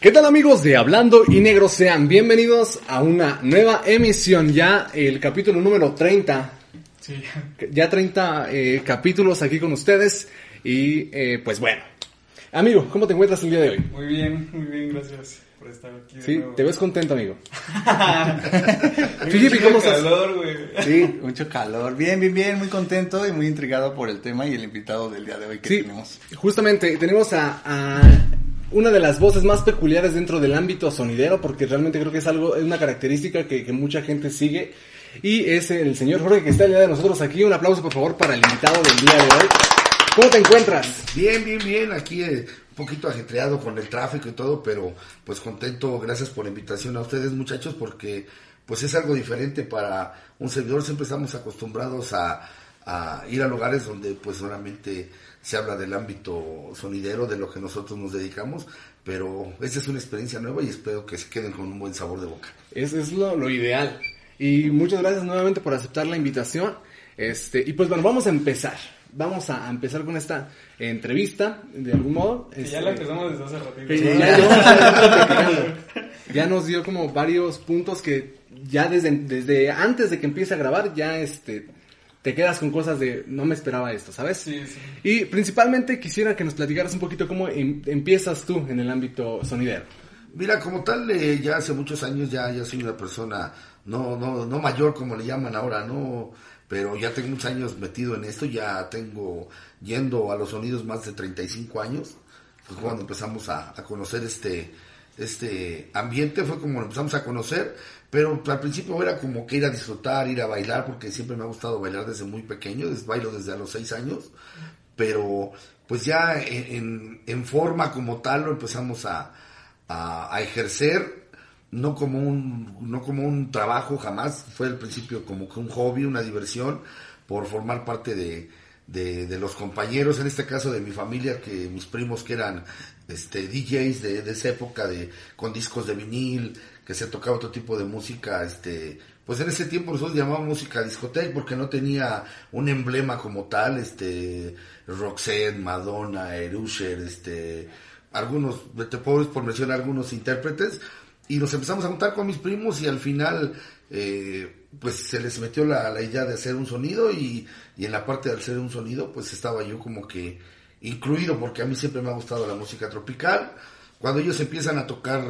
¿Qué tal amigos de Hablando y Negro? Sean bienvenidos a una nueva emisión, ya el capítulo número 30. Sí. Ya 30 eh, capítulos aquí con ustedes y eh, pues bueno. Amigo, ¿cómo te encuentras el día de hoy? Muy bien, muy bien, gracias por estar aquí. de Sí, nuevo. te ves contento, amigo. Mucho ¿cómo estás? calor, güey. Sí, mucho calor. Bien, bien, bien, muy contento y muy intrigado por el tema y el invitado del día de hoy que Sí, tenemos. justamente tenemos a, a una de las voces más peculiares dentro del ámbito sonidero, porque realmente creo que es algo, es una característica que, que mucha gente sigue. Y es el señor Jorge que está el día de nosotros aquí. Un aplauso por favor para el invitado del día de hoy. ¿Cómo te encuentras? Bien, bien, bien, aquí eh, un poquito ajetreado con el tráfico y todo, pero pues contento, gracias por la invitación a ustedes muchachos, porque pues es algo diferente para un servidor, siempre estamos acostumbrados a, a ir a lugares donde pues solamente se habla del ámbito sonidero, de lo que nosotros nos dedicamos, pero esta es una experiencia nueva y espero que se queden con un buen sabor de boca. Es, es lo, lo ideal. Y muchas gracias nuevamente por aceptar la invitación. Este, y pues bueno, vamos a empezar. Vamos a, empezar con esta entrevista, de algún modo. Que ya Este, la empezamos desde hace ratito. que ya. Ya nos dio como varios puntos que ya desde, desde antes de que empiece a grabar, ya este, te quedas con cosas de no me esperaba esto, ¿sabes? Sí, sí. Y principalmente quisiera que nos platicaras un poquito cómo em- empiezas tú en el ámbito sonidero. Mira, como tal, eh, ya hace muchos años ya, ya soy una persona no, no, no mayor como le llaman ahora, no, pero ya tengo muchos años metido en esto, ya tengo yendo a los sonidos más de 35 años, pues cuando empezamos a, a conocer este, este ambiente fue como lo empezamos a conocer, pero al principio era como que ir a disfrutar, ir a bailar, porque siempre me ha gustado bailar desde muy pequeño, bailo desde a los 6 años, pero pues ya en, en- en forma como tal lo empezamos a, a, a ejercer no como un no como un trabajo jamás fue al principio como que un hobby una diversión por formar parte de, de, de los compañeros en este caso de mi familia que mis primos que eran este DJs de, de esa época de con discos de vinil que se tocaba otro tipo de música este pues en ese tiempo nosotros llamábamos música discoteca porque no tenía un emblema como tal este Roxette Madonna Erusher este algunos, te puedo por mencionar algunos intérpretes, y nos empezamos a juntar con mis primos y al final, eh, pues se les metió la, la idea de hacer un sonido y, y en la parte de hacer un sonido, pues estaba yo como que incluido, porque a mí siempre me ha gustado la música tropical. Cuando ellos empiezan a tocar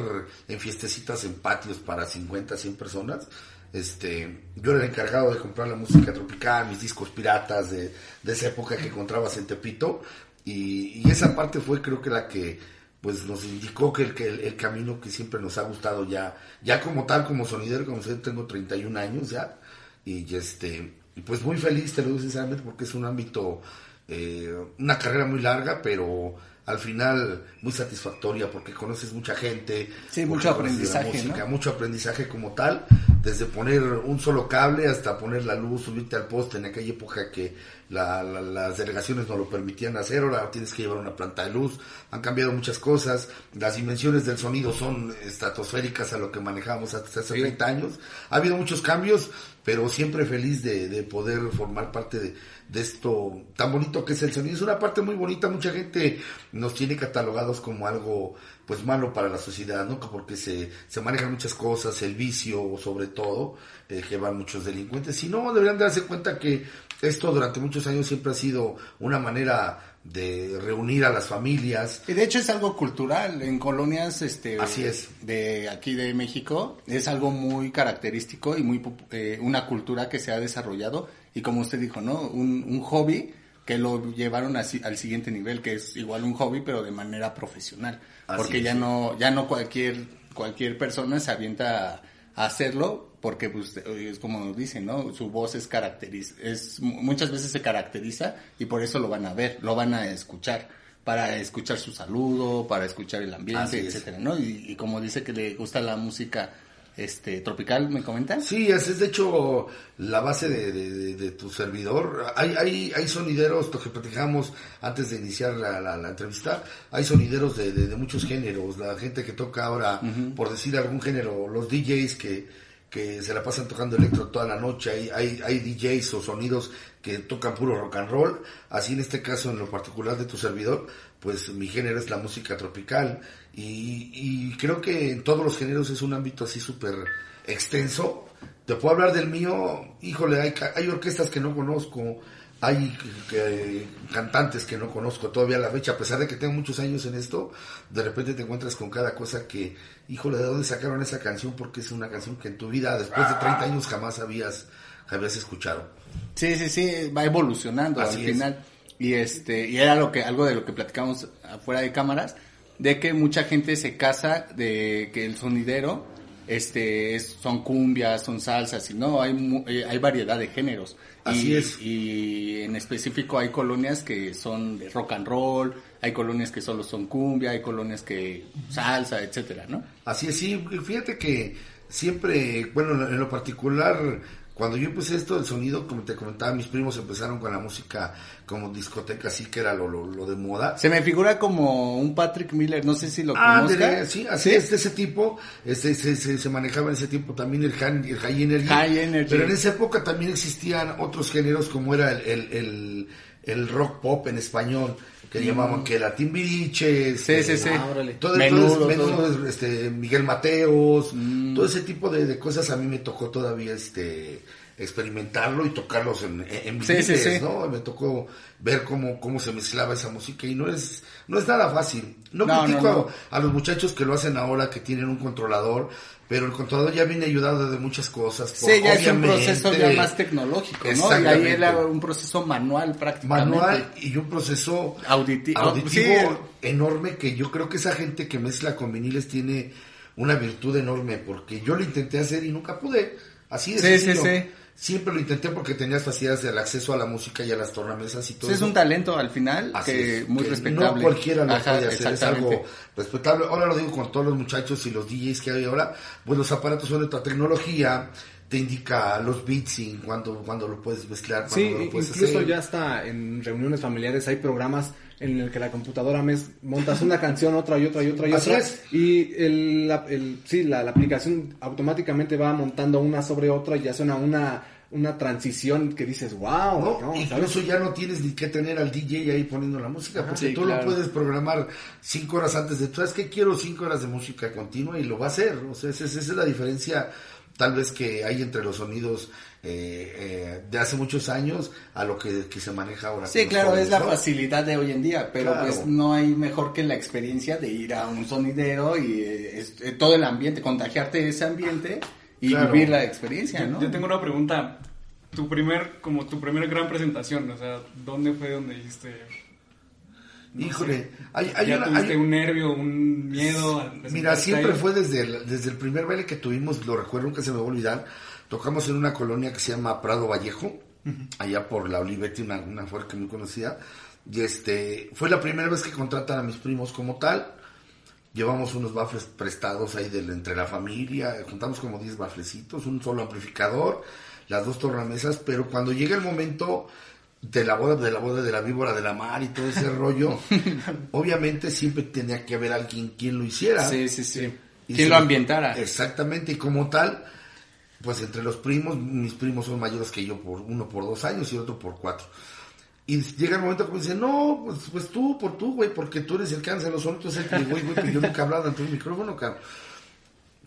en fiestecitas, en patios para 50, 100 personas, este, yo era el encargado de comprar la música tropical, mis discos piratas de, de esa época que encontrabas en Tepito, y, y esa parte fue creo que la que pues nos indicó que el, que el, el camino que siempre nos ha gustado ya, ya como tal, como sonidero, como yo tengo 31 años ya, y este, y pues muy feliz, te lo digo sinceramente, porque es un ámbito, eh, una carrera muy larga, pero al final muy satisfactoria, porque conoces mucha gente, Sí, mucho aprendizaje, música, ¿no? mucho aprendizaje como tal, desde poner un solo cable hasta poner la luz, subirte al poste en aquella época que la- la- las delegaciones no lo permitían hacer, ahora tienes que llevar una planta de luz, han cambiado muchas cosas, las dimensiones del sonido son estratosféricas a lo que manejábamos hasta hace 30 años, ha habido muchos cambios, pero siempre feliz de, de poder formar parte de, de esto tan bonito que es el sonido, es una parte muy bonita, mucha gente nos tiene catalogados como algo pues malo para la sociedad, ¿no? Porque se, se manejan muchas cosas, el vicio sobre todo, eh, que van muchos delincuentes. Si no, deberían darse cuenta que esto durante muchos años siempre ha sido una manera de reunir a las familias. Y de hecho es algo cultural en colonias este Así es. de aquí de México es algo muy característico y muy eh, una cultura que se ha desarrollado y como usted dijo no un, un hobby que lo llevaron así, al siguiente nivel que es igual un hobby pero de manera profesional Así porque es. ya no ya no cualquier cualquier persona se avienta a, hacerlo porque pues es como nos dicen no su voz es caracteriza es muchas veces se caracteriza y por eso lo van a ver lo van a escuchar para escuchar su saludo para escuchar el Así ambiente es. etcétera no y, y como dice que le gusta la música este tropical me comentas Sí, es de hecho la base de, de- tu servidor. Hay, hay, hay sonideros, lo que platicamos antes de iniciar la, la- la entrevista, hay sonideros de, de- de muchos géneros. La gente que toca ahora, por decir algún género, los DJs que, que se la pasan tocando electro toda la noche, hay, hay, hay DJs o sonidos que tocan puro rock and roll, así en este caso en lo particular de tu servidor, pues mi género es la música tropical. Y, y creo que en todos los géneros es un ámbito así súper extenso. Te puedo hablar del mío, híjole, hay, hay orquestas que no conozco, hay eh, cantantes que no conozco todavía a la fecha, a pesar de que tengo muchos años en esto, de repente te encuentras con cada cosa que, híjole, ¿de dónde sacaron esa canción? Porque es una canción que en tu vida, después de 30 años, jamás habías, habías escuchado. Sí, sí, sí, va evolucionando Así al es. final. Y este, y era lo que, algo de lo que platicamos afuera de cámaras, de que mucha gente se casa de que el sonidero, este, es- son cumbias, son salsas, y no, hay, eh, hay variedad de géneros. Así y, es. Y en específico hay colonias que son de rock and roll, hay colonias que solo son cumbia, hay colonias que salsa, etcétera, ¿no? Así es, sí, fíjate que siempre, bueno, en lo particular, cuando yo empecé esto del sonido, como te comentaba, mis primos empezaron con la música como discoteca, así que era lo, lo, lo de moda. Se me figura como un Patrick Miller, no sé si lo Ah, conozca. sí, así es, de ese tipo, este, se, se, se manejaba en ese tiempo también el, han- el high energy. High energy. Pero en esa época también existían otros géneros como era el, el, el, el rock pop en español, que llamaban que era Timbiriche. Sí, sí, sí. Ah, todo, Menudo, todo, menudo es, este, Miguel Mateos, Mm. todo ese tipo de, de cosas a mí me tocó todavía este experimentarlo y tocarlos en, en Sí, sí, viniles, sí. ¿no? Me tocó ver cómo, cómo se mezclaba esa música y no es, no es nada fácil. No, No, critico no, no. A, a los muchachos que lo hacen ahora, que tienen un controlador, pero el controlador ya viene ayudado de muchas cosas. Sí, ya es un proceso ya más tecnológico, ¿no? Y ahí era un proceso manual prácticamente. manual y un proceso Auditi- auditivo sí. enorme que yo creo que esa gente que mezcla con viniles tiene una virtud enorme porque yo lo intenté hacer y nunca pude. Así de Sí, sí, sencillo. sí. Siempre lo intenté porque tenías facilidades del acceso a la música y a las tornamesas y todo Sí, es un talento al final Así que es, muy que respetable. No cualquiera lo Ajá, puede hacer, es algo respetable. Ahora lo digo con todos los muchachos y los DJs que hay ahora, pues los aparatos son de otra tecnología, te indica los beats y cuando, cuando lo puedes mezclar, cuando Sí, lo puedes incluso hacer. ya está en reuniones familiares hay programas en el que la computadora mes, montas una canción, otra y otra y otra y Así otra. es. Y el, la, el- sí, la, la aplicación automáticamente va montando una sobre otra y ya suena una, una transición que dices, wow, ¿no? ¿no? Ya no tienes ni que tener al DJ ahí poniendo la música, porque sí, tú claro. lo puedes programar cinco horas antes de, ¿sabes qué? Quiero cinco horas de música continua y lo va a hacer. O sea, esa, esa es la diferencia tal vez que hay entre los sonidos eh, eh, de hace muchos años a lo que, que se maneja ahora. Sí, claro, jóvenes, es la ¿no? facilidad de hoy en día, pero Claro. pues no hay mejor que la experiencia de ir a un sonidero y eh, es- eh, todo el ambiente, contagiarte de ese ambiente y Claro. vivir la experiencia, ¿no? Yo tengo una pregunta. Tu primer, como tu primera gran presentación, o sea, ¿dónde fue donde dijiste? No Híjole, hay, hay ya una... tuviste hay- un nervio, un miedo Mira, siempre fue desde el, desde el primer baile que tuvimos, lo recuerdo, nunca se me va a olvidar. Tocamos en una colonia que se llama Prado Vallejo, allá por la Olivetti, una, una fuerza muy conocida. Y este, fue la primera vez que contratan a mis primos como tal. Llevamos unos bafles prestados ahí del, entre la familia, juntamos como 10 baflecitos, un solo amplificador, las dos tornamesas, pero cuando llega el momento de la boda, de la boda de la víbora de la mar y todo ese rollo, obviamente siempre tenía que haber alguien quien lo hiciera. Sí, sí, sí. Y Quien se- lo ambientara. Exactamente, y como tal, pues entre los primos, mis primos son mayores que yo, por uno por dos años y otro por cuatro. Y llega el momento que me dicen, no, pues, pues tú, por tú, güey, porque tú eres el que hace los sonidos, el que, güey, güey, pues yo nunca he hablado ante un micrófono, cabrón.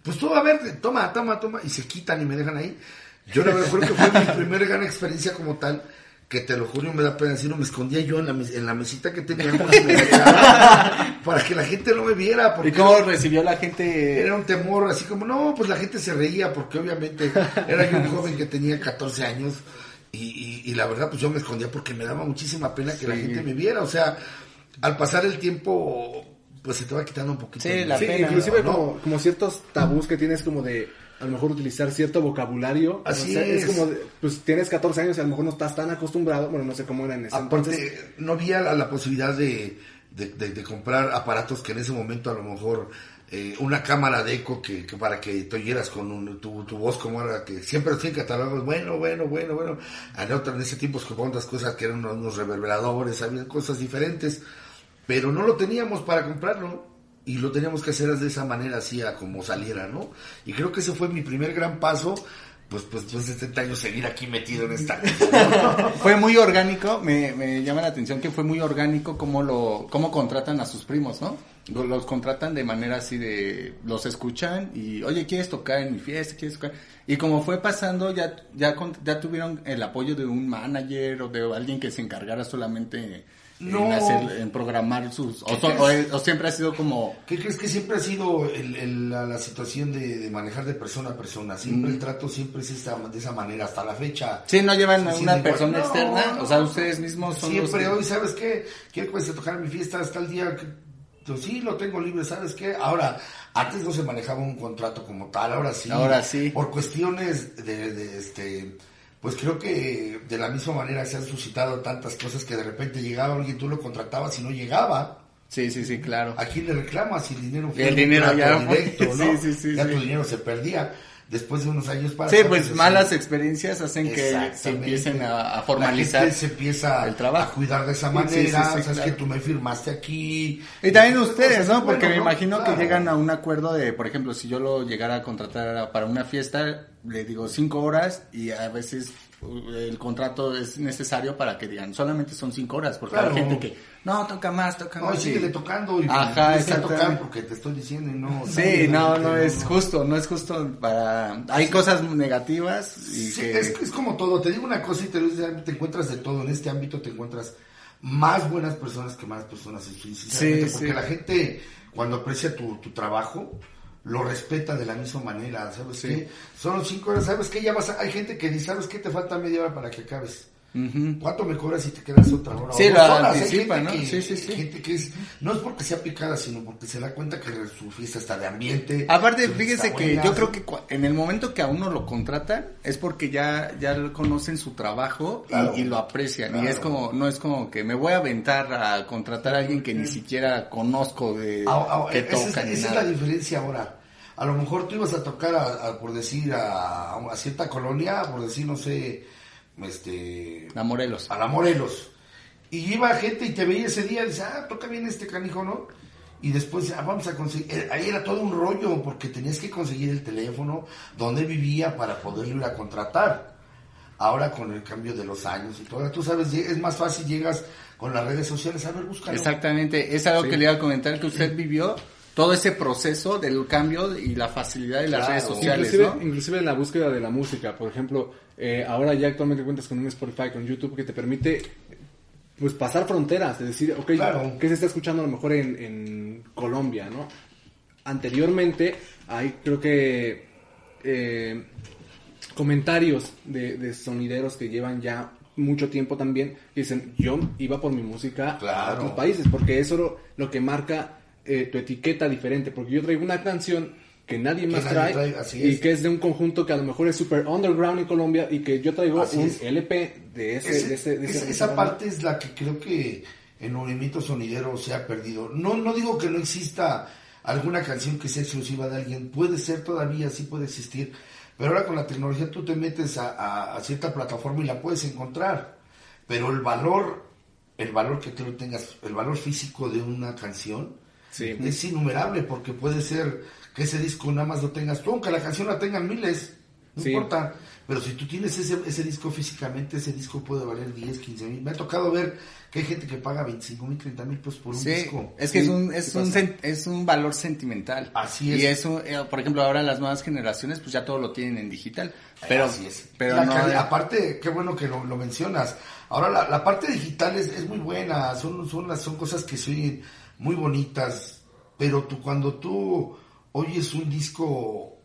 Pues tú, a ver, toma, toma, toma, y se quitan y me dejan ahí. Yo la verdad creo que fue mi primera gran experiencia como tal, que te lo juro, me da pena decirlo, me escondía yo en la, mes- en la mesita que teníamos para que la gente no me viera. Porque ¿Y cómo recibió la gente? era un temor, así como, no, pues la gente se reía, porque obviamente era yo un joven que tenía 14 años, y, y, y la verdad, pues yo me escondía porque me daba muchísima pena que la gente me viera, o sea, al pasar el tiempo, pues se te va quitando un poquito. Sí, la Sí, pena, inclusive ¿no? como, como ciertos tabús que tienes como de a lo mejor utilizar cierto vocabulario. Así O sea, es. como, de, pues tienes 14 años y a lo mejor no estás tan acostumbrado, bueno, no sé cómo era en ese Aparte, entonces. no había la, la posibilidad de, de, de- comprar aparatos que en ese momento a lo mejor eh, una cámara de eco que, que para que te oyeras con un- tu, tu voz como era, que siempre los catalogados, bueno, bueno, bueno, bueno. En, otro, en ese tiempo escuchaban otras cosas que eran unos, unos reverberadores, había cosas diferentes, pero no lo teníamos para comprarlo. Y lo teníamos que hacer de esa manera, así a como saliera, ¿no? Y creo que ese fue mi primer gran paso, pues, pues, pues, 70 años seguir aquí metido en esta. fue muy orgánico, me, me llama la atención que fue muy orgánico cómo lo, cómo contratan a sus primos, ¿no? Lo- Los contratan de manera así de, los escuchan y, oye, ¿quieres tocar en mi fiesta? ¿Quieres tocar? Y como fue pasando, ya, ya, ya tuvieron el apoyo de un manager o de alguien que se encargara solamente No. en, hacer, en programar sus, o, son- o, o siempre ha sido como, ¿Qué crees que siempre ha sido el- el- la, la situación de, de manejar de persona a persona? Siempre el trato siempre es esta- de esa manera, hasta la fecha. sí, no llevan a una persona no, externa, no. o sea, ustedes mismos son los Siempre que- hoy, ¿sabes qué? Quiero que se tocar mi fiesta hasta el día. Pues sí, lo tengo libre, ¿sabes qué? Ahora, antes no se manejaba un contrato como tal, ahora sí. Ahora sí. Por cuestiones de, de, este... Pues creo que de la misma manera se han suscitado tantas cosas que de repente llegaba alguien, tú lo contratabas y no llegaba. Sí, sí, sí, claro. ¿A quién le reclamas si el dinero El un dinero ya fue. directo, ¿no? Sí, sí, sí, ya tu dinero se perdía. Después de unos años para Sí, pues malas experiencias hacen que se empiecen a, a La formalizar. gente se empieza el trabajo. a cuidar de esa manera. sí, sí, sí, sabes claro. que tú me firmaste aquí. Y también Pues, ustedes, ¿no? Porque bueno, me ¿no? imagino Claro. que llegan a un acuerdo de, por ejemplo, si yo lo llegara a contratar para una fiesta, le digo cinco horas y a veces el contrato es necesario para que digan solamente son cinco horas, porque Claro. hay gente que no toca más, toca No, más. síguele y- tocando y Ajá, exactamente. tocar porque te estoy diciendo y no. Sí, no, no es no. justo, no es justo para... Hay cosas negativas y Sí, que... es, es como todo. Te digo una cosa y te, encuentras de todo. En este ámbito te encuentras más buenas personas que malas personas. sí, sinceramente, Sí, porque sí. la gente, cuando aprecia tu, tu trabajo, lo respeta de la misma manera. ¿Sabes Sí. qué? Son los cinco horas. ¿Sabes qué? Ya vas a- hay gente que dice, ¿sabes qué? Te falta media hora para que acabes. ¿Cuánto me cobras si te quedas otra hora? Sí? Hay anticipa, ¿no? que- Sí, sí, sí. gente que es, no es porque sea picada, sino porque se da cuenta que su fiesta está de ambiente. Aparte, fíjese que buena, yo creo que en el momento que a uno lo contratan es porque ya ya conocen su trabajo y- Claro. y, lo aprecian y es como no es como que me voy a aventar a contratar a alguien que ni siquiera conozco de Ah, ah, que esa es, toca ni esa es la diferencia ahora. A lo mejor tú ibas a tocar, a, a, por decir, a, a cierta colonia, por decir, no sé, este, A Morelos. a la Morelos. Y iba gente y te veía ese día y dice, ah, toca bien este canijo, ¿no? Y después, ah, vamos a conseguir, eh, ahí era todo un rollo, porque tenías que conseguir el teléfono, donde vivía para poderlo ir a contratar. Ahora con el cambio de los años y todo, tú sabes, es más fácil, llegas con las redes sociales, a ver, búscalo. Exactamente, es algo Sí. que le iba a comentar que usted vivió todo ese proceso del cambio y la facilidad de las Claro. redes sociales, Inclusive, ¿no? inclusive en la búsqueda de la música, por ejemplo, eh, ahora ya actualmente cuentas con un Spotify, con YouTube, que te permite pues pasar fronteras, de decir, ok, Claro. ¿qué se está escuchando a lo mejor en, en Colombia, no? Anteriormente, hay creo que eh, comentarios de, de sonideros que llevan ya mucho tiempo también, que dicen, yo iba por mi música a otros países, porque eso lo, lo que marca eh, tu etiqueta diferente, porque yo traigo una canción que nadie más nadie trae, y es. que es de un conjunto que a lo mejor es super underground en Colombia y que yo traigo Así un es. LP de ese, Ese- de ese, de esa, ese- esa esa parte es la que creo que el movimiento sonidero se ha perdido. No, no digo que no exista alguna canción que sea exclusiva de alguien, puede ser todavía, sí puede existir, pero ahora con la tecnología tú te metes a, a- a cierta plataforma y la puedes encontrar, pero el valor, el valor que tú tengas, el valor físico de una canción, Sí. es innumerable porque puede ser que ese disco nada más lo tengas tú, aunque la canción la tengan miles, no Sí. importa. Pero si tú tienes ese, ese disco físicamente, ese disco puede valer 10, 15 mil. Me ha tocado ver que hay gente que paga 25 mil, 30 mil pesos por un Sí, disco. es que Sí, es un, es un, es un valor sentimental. Así es. Y eso, eh, por ejemplo, ahora las nuevas generaciones, pues ya todo lo tienen en digital. Pero, Así es. pero La no, aparte, qué bueno que lo, lo mencionas. Ahora la, la parte digital es, es muy buena, son, son, las, son cosas que se oyen muy bonitas, pero tú cuando tú oyes un disco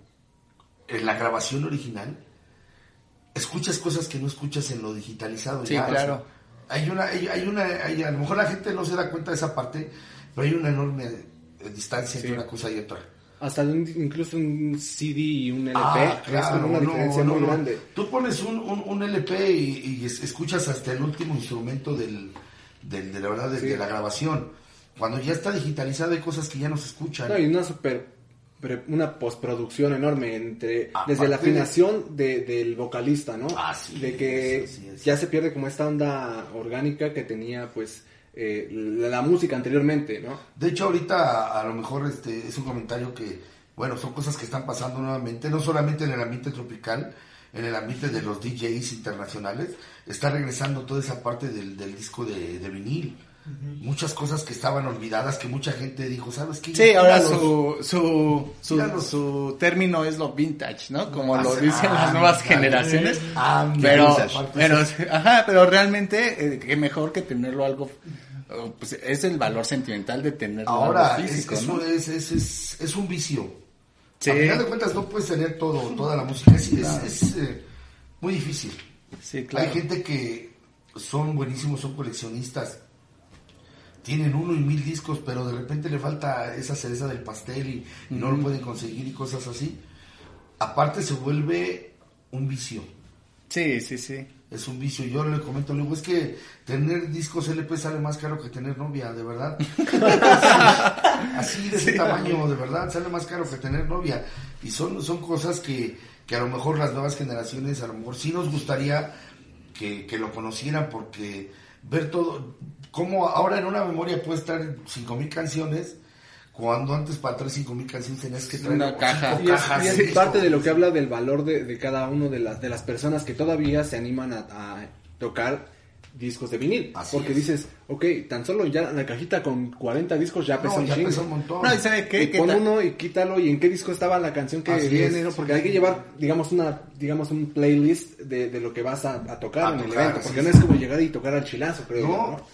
en la grabación original, escuchas cosas que no escuchas en lo digitalizado. Sí, ya, claro. o sea, hay una, hay, hay una, hay- a lo mejor la gente no se da cuenta de esa parte, pero hay una enorme eh, distancia Sí. entre una cosa y otra. Hasta de un- incluso un CD y un LP, Ah, es claro, como una no, diferencia no, muy no. grande. Tú pones un, un, un LP y, y es- escuchas hasta el último instrumento del, del- de la verdad de, Sí. de la grabación. Cuando ya está digitalizado hay cosas que ya no se escuchan. No, y una super una postproducción enorme entre Aparte desde la afinación de, del vocalista, ¿no? Así de que es, así es. ya se pierde como esta onda orgánica que tenía pues eh, la, la música anteriormente, ¿no? De hecho, ahorita a, a lo mejor este es un comentario que, bueno, son cosas que están pasando nuevamente, no solamente en el ambiente tropical, en el ambiente de los DJs internacionales, está regresando toda esa parte del, del disco de, de vinil. Muchas cosas que estaban olvidadas, que mucha gente dijo, ¿sabes qué? Sí, ahora Tíralos". su, su, su, término es lo vintage, ¿no? Como lo dicen ah, las nuevas ah, generaciones. ah, Pero, pero, ajá, pero realmente, eh, qué mejor que tenerlo algo, pues es el valor sentimental de tenerlo Ahora, algo es, físico, es, ¿no? un- es, es, es, es un vicio. Sí. A final de cuentas no puedes tener todo, toda la música. Es, eh, muy difícil. Sí, claro. Hay gente que son buenísimos, son coleccionistas. Tienen uno y mil discos, pero de repente le falta esa cereza del pastel y, y no lo pueden conseguir y cosas así. Aparte se vuelve un vicio. Sí, sí, sí. Es un vicio. Yo le comento luego, es que tener discos LP sale más caro que tener novia, de verdad. Así de ese tamaño, de verdad, sale más caro que tener novia. Y son, son cosas que, que a lo mejor las nuevas generaciones, a lo mejor sí nos gustaría que, que lo conocieran, porque ver todo, como ahora en una memoria puede estar 5.000 canciones, cuando antes para traer 5.000 canciones tenías que traer Una caja. Y es, cajas y es parte de lo que habla del valor de, de cada uno de las, de las personas que todavía se animan a, a tocar discos de vinil. Así porque es. dices, ok, tan solo ya la cajita con 40 discos ya pesa No, un ya chingo. pesa un montón. No, ¿y sabe qué? Y ¿Qué pon tal? uno y quítalo y en qué disco estaba la canción que Así viene, es. ¿no? Porque hay que llevar, digamos, una, digamos, un playlist de, de lo que vas a, a tocar A en el evento, porque no es como llegar y tocar al chilazo, creo yo,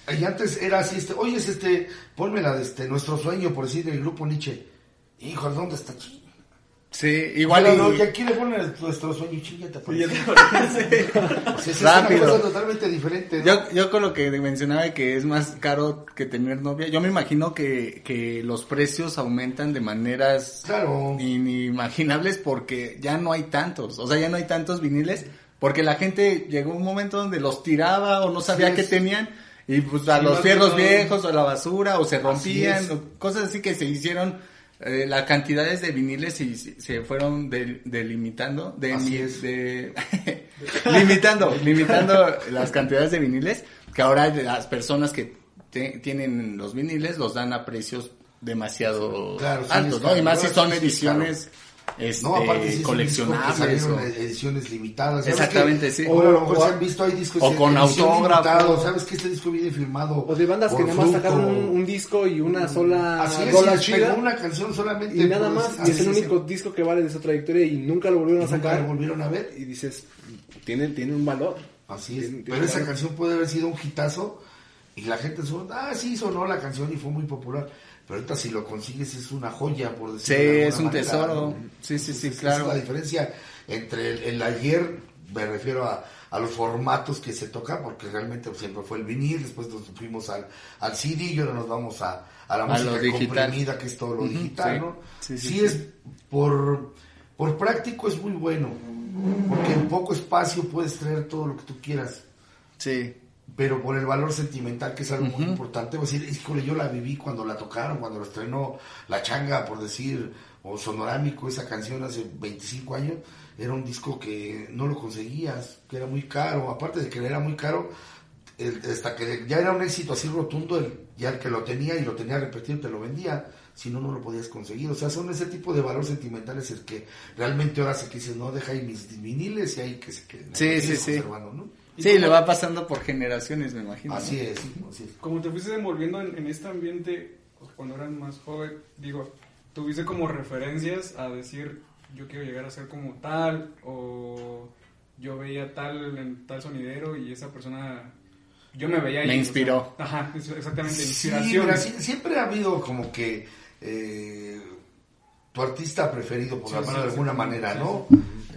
¿no? y antes era así, este, oye, es este, ponme la de este, nuestro sueño, por decir, del grupo Nietzsche. Hijo, ¿dónde está? Sí, igual Pero y- no, que aquí le ponen nuestro sueño, chingate. el- O sea, es Rápido. una cosa totalmente diferente, ¿no? Yo, yo con lo que mencionaba que es más caro que tener novia, yo me imagino que, que los precios aumentan de maneras Claro. inimaginables porque ya no hay tantos, o sea, ya no hay tantos viniles, porque la gente llegó un momento donde los tiraba o no sabía Así qué tenían y pues a Sí, los fierros no. viejos o a la basura o se rompían, o cosas así que se hicieron. Eh, las cantidades de viniles se, se fueron del- delimitando, de, de- limitando, limitando las cantidades de viniles, que ahora las personas que te- tienen los viniles los dan a precios demasiado Claro, altos, ¿no? Y más si son ediciones este, No, aparte sí coleccionables. o- ediciones limitadas. ¿Sabes Exactamente, que sí. Ahora a lo O- mejor o- se han visto, hay discos o con edición autógrafo. limitado, ¿Sabes que este disco viene firmado? O de bandas que nada más sacaron un, un disco y una sola Así es, rola chida. una canción solamente. Y nada por más, y es el único disco que vale de su trayectoria y nunca lo volvieron a nunca sacar. lo volvieron a ver. Y dices, tiene, tiene un valor. Así es. Tiene- Pero esa valor. canción puede haber sido un hitazo y la gente sonó, ah, sí, sonó la canción y fue muy popular. Pero ahorita si lo consigues es una joya, por Sí, decirlo de es un manera, tesoro. ¿no? Sí, sí, sí, Entonces, claro. Esa es la diferencia entre el, el ayer, me refiero a, a los formatos que se tocan, porque realmente siempre fue el vinil, después nos fuimos al, al CD y ahora nos vamos a, a la A música comprimida, que es todo lo digital, sí. ¿no? Sí, sí, sí sí. es por, por práctico es muy bueno, porque en poco espacio puedes traer todo lo que tú quieras Sí. Pero por el valor sentimental que es algo muy importante, voy a decir, híjole, yo la viví cuando la tocaron, cuando la estrenó La Changa, por decir, o Sonorámico, esa canción hace 25 años, era un disco que no lo conseguías, que era muy caro, aparte de que era muy caro, el- hasta que ya era un éxito así rotundo, el, ya el que lo tenía y lo tenía repetido te lo vendía, si no, no lo podías conseguir, o sea, son ese tipo de valor sentimental es el que realmente ahora se que dices, no, deja ahí mis viniles y ahí que se queden. Sí, sí, sí. conservando, ¿no? ¿Y Sí, le va pasando por generaciones, me imagino. Así ¿no? es, así es. Como te fuiste envolviendo en, en este ambiente pues, cuando eras más joven, digo, tuviste como referencias a decir, yo quiero llegar a ser como tal, o yo veía tal en tal sonidero y esa persona, yo me veía ahí. Me o sea, inspiró. ajá, exactamente, Sí, inspiración. sí- siempre ha habido como que eh, tu artista preferido, por Sí, llamarlo sí, de alguna sí, manera, sí, ¿no?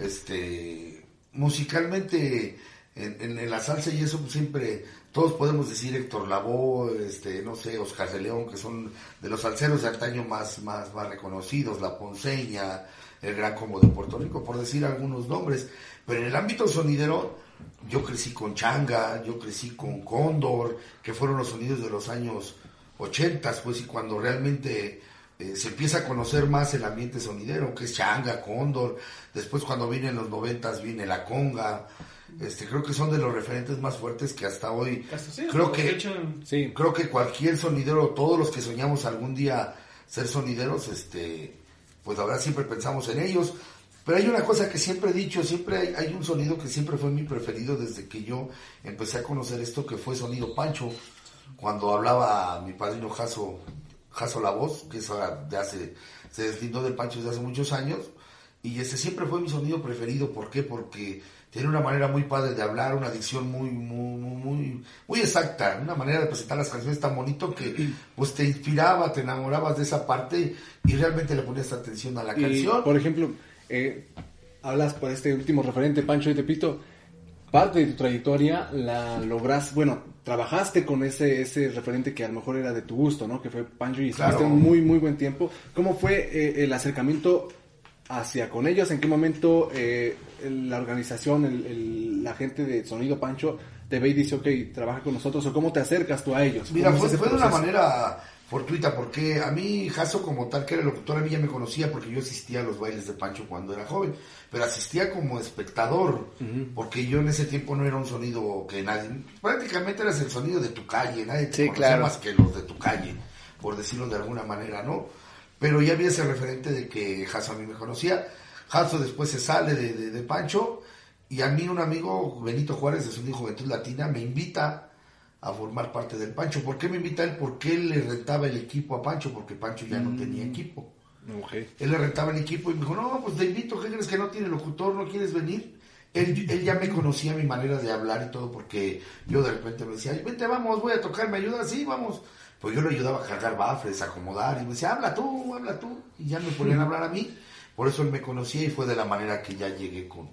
Este, musicalmente, en, en- la salsa y eso, pues, siempre, todos podemos decir Héctor Lavoe, este, no sé, Oscar de León, que son de los salseros de antaño más, más, más reconocidos, La Ponceña, el Gran Combo de Puerto Rico, por decir algunos nombres. Pero en el ámbito sonidero, yo crecí con Changa, yo crecí con Cóndor, que fueron los sonidos de los años 80, pues, y cuando realmente eh, se empieza a conocer más el ambiente sonidero, que es Changa, Cóndor, después cuando viene en los 90 viene la conga, Este, creo que son de los referentes más fuertes que hasta hoy. Hasta sí, creo que. Sí. creo que cualquier sonidero, todos los que soñamos algún día ser sonideros, este, pues la verdad siempre pensamos en ellos. Pero hay una cosa que siempre he dicho, siempre hay, hay un sonido que siempre fue mi preferido desde que yo empecé a conocer esto, que fue sonido Pancho. Cuando hablaba mi padrino Jaso, Jaso La Voz, que es ahora de hace, se deslindó del Pancho desde hace muchos años, y ese siempre fue mi sonido preferido. ¿Por qué? Porque tiene una manera muy padre de hablar, una dicción muy, muy, muy, muy, muy exacta, una manera de presentar las canciones tan bonito que pues te inspiraba, te enamorabas de esa parte y realmente le ponías atención a la Y, canción. por ejemplo, eh, hablas por este último referente, Pancho de Tepito. Parte de tu trayectoria la logras, bueno, trabajaste con ese, ese referente que a lo mejor era de tu gusto, ¿no? Que fue Pancho y estuviste Claro. muy, muy buen tiempo. ¿Cómo fue eh, el acercamiento hacia con ellos? ¿En qué momento eh, el- la organización, el- la gente de Sonido Pancho te ve y dice, ok, trabaja con nosotros? ¿O cómo te acercas tú a ellos? Mira, ¿Cómo fue, fue de una manera fortuita, porque a mí, Jaso como tal, que era el locutor, a mí ya me conocía porque yo asistía a los bailes de Pancho cuando era joven, pero asistía como espectador, porque yo en ese tiempo no era un sonido que nadie, prácticamente eras el sonido de tu calle, nadie te Sí, conocía claro. más que los de tu calle, por decirlo de alguna manera, ¿no? Pero ya había ese referente de que Jaso a mí me conocía, Jaso después se sale de, de- de Pancho, y a mí un amigo, Benito Juárez, de Sonido Juventud Latina, me invita a formar parte del Pancho. ¿Por qué me invita él? Porque él le rentaba el equipo a Pancho, porque Pancho ya no tenía equipo. Ok. Él le rentaba el equipo y me dijo, no, pues te invito, ¿qué crees que no tiene locutor? ¿No quieres venir? Él, él ya me conocía mi manera de hablar y todo, porque yo de repente me decía, "Ay, vente, vamos, voy a tocar, ¿me ayudas? Sí, vamos. Pues yo le ayudaba a cargar bafles, a acomodar, y me decía, habla tú, habla tú. Y ya me ponían a hablar a mí. Por eso él me conocía y fue de la manera que ya llegué con,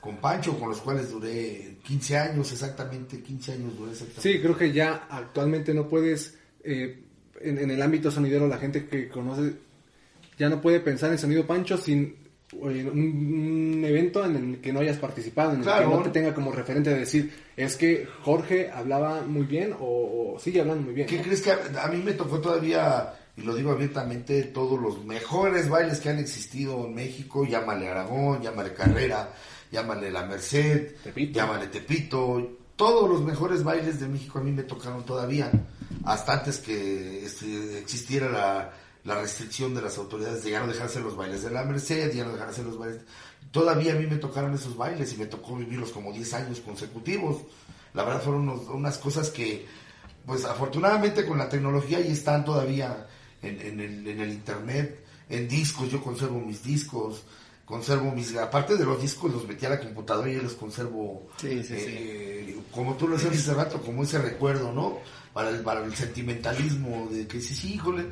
con Pancho, con los cuales duré 15 años, exactamente 15 años duré exactamente. Sí, creo que ya actualmente no puedes, eh, en, en el ámbito sonidero, la gente que conoce ya no puede pensar en sonido Pancho sin eh, un, un evento en el que no hayas participado, en el que no te tenga como referente de decir, es que Jorge hablaba muy bien o, o sigue hablando muy bien. ¿Qué ¿no? crees que a, a mí me tocó todavía, y lo digo abiertamente, todos los mejores bailes que han existido en México? Llámale Aragón, llámale Carrera, llámale La Merced, Tepito. llámale Tepito. Todos los mejores bailes de México a mí me tocaron todavía, hasta antes que este, existiera la, la restricción de las autoridades de ya no dejarse los bailes de La Merced, ya no dejarse los bailes. Todavía a mí me tocaron esos bailes y me tocó vivirlos como 10 años consecutivos. La verdad fueron unos- unas cosas que pues afortunadamente con la tecnología ahí están todavía en, en el, en el internet, en discos, yo conservo mis discos, conservo mis, aparte de los discos los metí a la computadora y los conservo, Sí, sí, eh, como tú lo decías hace rato, como ese recuerdo, ¿no? Para el, para el sentimentalismo de que sí, sí, híjole,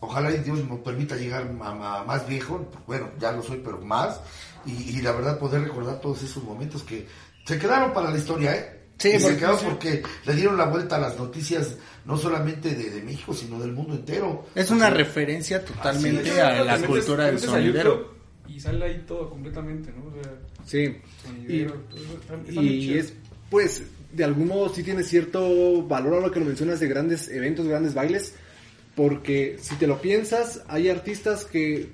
ojalá Dios me permita llegar a, a más viejo, bueno, ya lo soy, pero más, y, y la verdad poder recordar todos esos momentos que se quedaron para la historia, ¿eh? Sí, Y se porque- porque le dieron la vuelta a las noticias, no solamente de, de México, sino del mundo entero. Es una Así- referencia totalmente es. a la cultura del sonidero. Y sale ahí todo completamente, ¿no? O sea, Sí. sonidero, todo está muy Y es, pues, de algún modo sí tiene cierto valor a lo que lo mencionas de grandes eventos, grandes bailes, porque si te lo piensas, hay artistas que,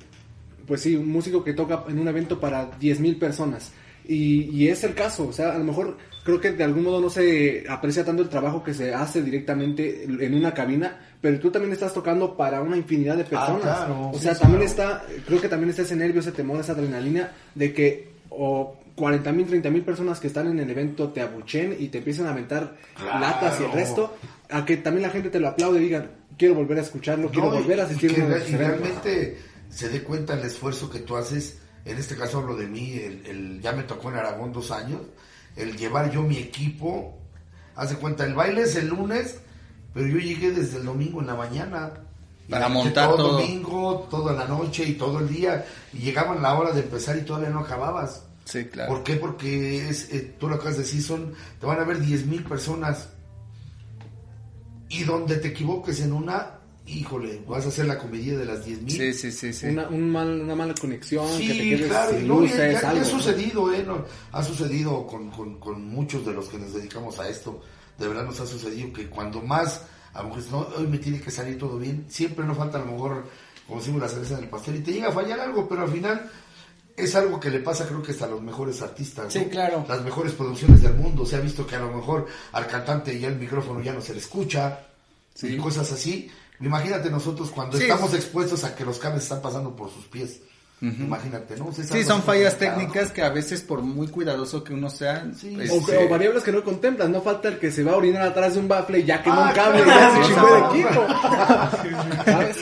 pues sí, un músico que toca en un evento para 10.000 personas. Y, y es el caso, o sea, a lo mejor creo que de algún modo no se aprecia tanto el trabajo que se hace directamente en una cabina, pero tú también estás tocando para una infinidad de personas. claro, o sea, sí, también claro. está, creo que también está ese nervio, ese temor, esa adrenalina de que o 40 mil, 30 mil personas que están en el evento te abuchen y te empiezan a aventar Claro. latas y el resto, a que también la gente te lo aplaude y digan, quiero volver a escucharlo, quiero No, y- volver a y asistir que a y eventos". realmente se dé cuenta el esfuerzo que tú haces. En este caso hablo de mí, el, el- ya me tocó en Aragón dos años, el llevar yo mi equipo. Haz de cuenta, el baile es el lunes, pero yo llegué desde el domingo en la mañana. Para montar todo. todo. domingo, toda la noche y todo el día. Y llegaban la hora de empezar y todavía no acababas. Sí, claro. ¿Por qué? Porque es, eh, tú lo acabas de decir, son, te van a ver 10 mil personas. Y donde te equivoques en una, híjole, vas a hacer la comedia de las 10 mil. Sí, sí, sí, sí. Una, un mal, una mala conexión, que te Sí, quedes claro, sin no, ya, luces, ya- algo, ha ¿no? sucedido, ¿eh? No, ha sucedido con, con, con muchos de los que nos dedicamos a esto. De verdad nos ha sucedido que cuando más, a lo mejor no, hoy me tiene que salir todo bien, siempre nos falta a lo mejor, como decimos, la cerveza en el pastel y te llega a fallar algo, pero al final es algo que le pasa creo que hasta a los mejores artistas. ¿no? Sí, claro. Las mejores producciones del mundo. Se ha visto que a lo mejor al cantante ya el micrófono ya no se le escucha. Y cosas así. Imagínate nosotros cuando Sí. estamos expuestos a que los cables están pasando por sus pies. Imagínate, ¿no? Sí, son fallas técnicas que a veces por muy cuidadoso que uno sea, Sí. pues, O, este, o variables que no contemplas, no falta el que se va a orinar atrás de un bafle y ya quemó Ah, un cable y claro, ya se chingó no. equipo. ¿Sabes?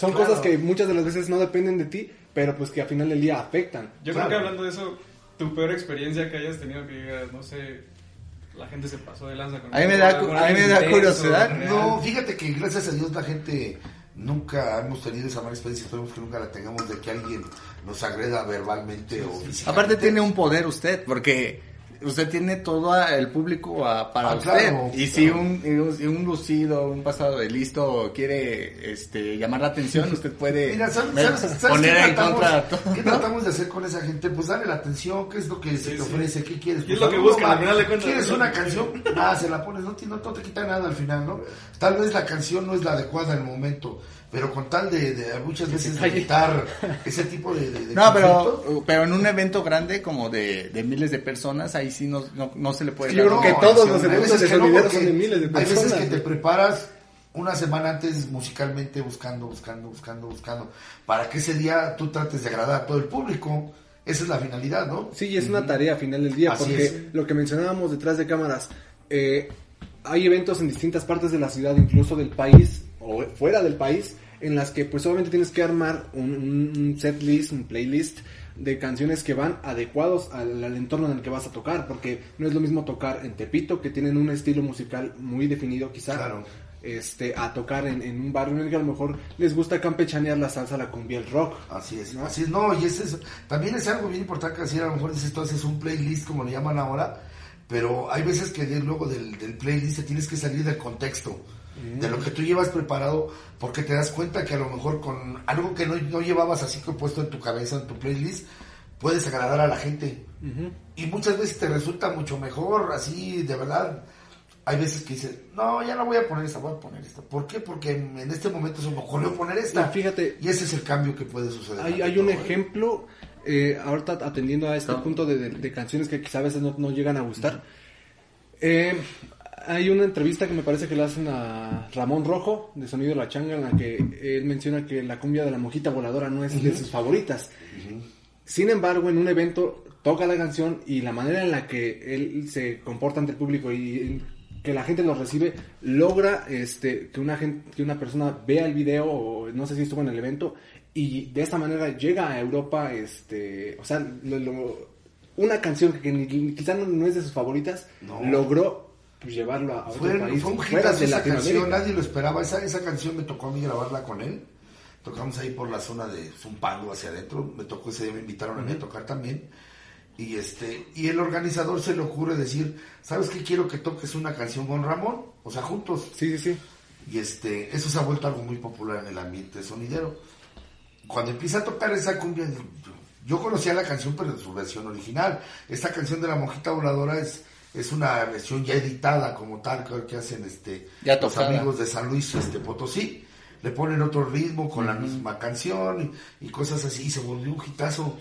Son Claro. cosas que muchas de las veces no dependen de ti, pero pues que al final del día afectan. Yo Claro. creo que hablando de eso, tu peor experiencia que hayas tenido que digas, no sé, la gente se pasó de lanza con A mí me da cu- a mí me da curiosidad. No, fíjate que gracias a Dios la gente nunca hemos tenido esa mala experiencia, esperemos que nunca la tengamos de que alguien nos agreda verbalmente o físicamente. Aparte tiene un poder usted, porque usted tiene todo a- el público a- para Ah, usted. claro, y si claro. un, un- lucido, un pasado de listo quiere este, llamar la atención, usted puede Mira, ¿sabes, ver- sabes- sabes poner en tratamos, contra. ¿Qué tratamos de hacer con esa gente? Pues darle la atención, ¿qué es lo que se te sí. ofrece? ¿Qué quieres? ¿Qué es Pues, lo que buscan, va- al final de cuentas? ¿Quieres una canción? Ah, se la pones, no, te- no, no te quita nada al final, ¿no? Tal vez la canción no es la adecuada en el momento, pero con tal de, de muchas veces de evitar ese tipo de, de- de No, pero, conflictos, pero en un evento grande como de, de miles de personas, ahí sí no, no, no se le puede dar creo que todos los eventos de que no, son de miles de Hay veces personas. que te preparas una semana antes musicalmente buscando, buscando, buscando, buscando, para que ese día tú trates de agradar a todo el público. Esa es la finalidad, ¿no? Sí, y es una tarea a final del día, Así porque es. lo que mencionábamos detrás de cámaras, eh, hay eventos en distintas partes de la ciudad, incluso del país o fuera del país, en las que pues obviamente tienes que armar un, set list, un playlist de canciones que van adecuados al, al entorno en el que vas a tocar, porque no es lo mismo tocar en Tepito, que tienen un estilo musical muy definido quizá, Claro. este, a tocar en, en un barrio en el que a lo mejor les gusta campechanear la salsa, la cumbia, el rock. Así es, ¿no? así es, no, y ese es, también es algo bien importante que decir, a lo mejor dices, tú haces un playlist como le llaman ahora, pero hay veces que luego del, del playlist te tienes que salir del contexto, de lo que tú llevas preparado, porque te das cuenta que a lo mejor con algo que no, no llevabas así que puesto en tu cabeza, en tu playlist, puedes agradar a la gente. Y muchas veces te resulta mucho mejor, así, de verdad. Hay veces que dices, no, ya no voy a poner esta, voy a poner esta. ¿Por qué? Porque en en este momento se me ocurrió poner esta. Y fíjate, Y ese es el cambio que puede suceder. Hay, un todo, ejemplo, eh, ahorita atendiendo a este No. punto de, de- de canciones que quizá a veces no, no llegan a gustar. Eh, hay una entrevista que me parece que le hacen a Ramón Rojo, de Sonido La Changa, en la que él menciona que la cumbia de la mojita voladora no es de sus favoritas. Sin embargo, en un evento toca la canción y la manera en la que él se comporta ante el público y que la gente lo recibe logra este que una gente que una persona vea el video o no sé si estuvo en el evento y de esta manera llega a Europa este o sea lo- lo- una canción que ni, quizá no, no es de sus favoritas No. logró pues, llevarlo a otro Fue, país fue un fuera de esa canción, nadie lo esperaba. Esa, esa canción me tocó a mí grabarla con él. Tocamos ahí por la zona de Zumpango hacia adentro. Me tocó ese día, me invitaron a mí a tocar también. Y este y el organizador se le ocurre decir, ¿sabes qué? Quiero que toques una canción con Ramón. O sea, juntos. sí sí sí Y este, eso se ha vuelto algo muy popular en el ambiente sonidero. Cuando empieza a tocar esa cumbia, yo, yo conocía la canción, pero en su versión original. Esta canción de la mojita voladora es, es una versión ya editada como tal, que, hacen este Ya los amigos de San Luis este Potosí. Le ponen otro ritmo con la misma canción y, y cosas así, y se volvió un hitazo.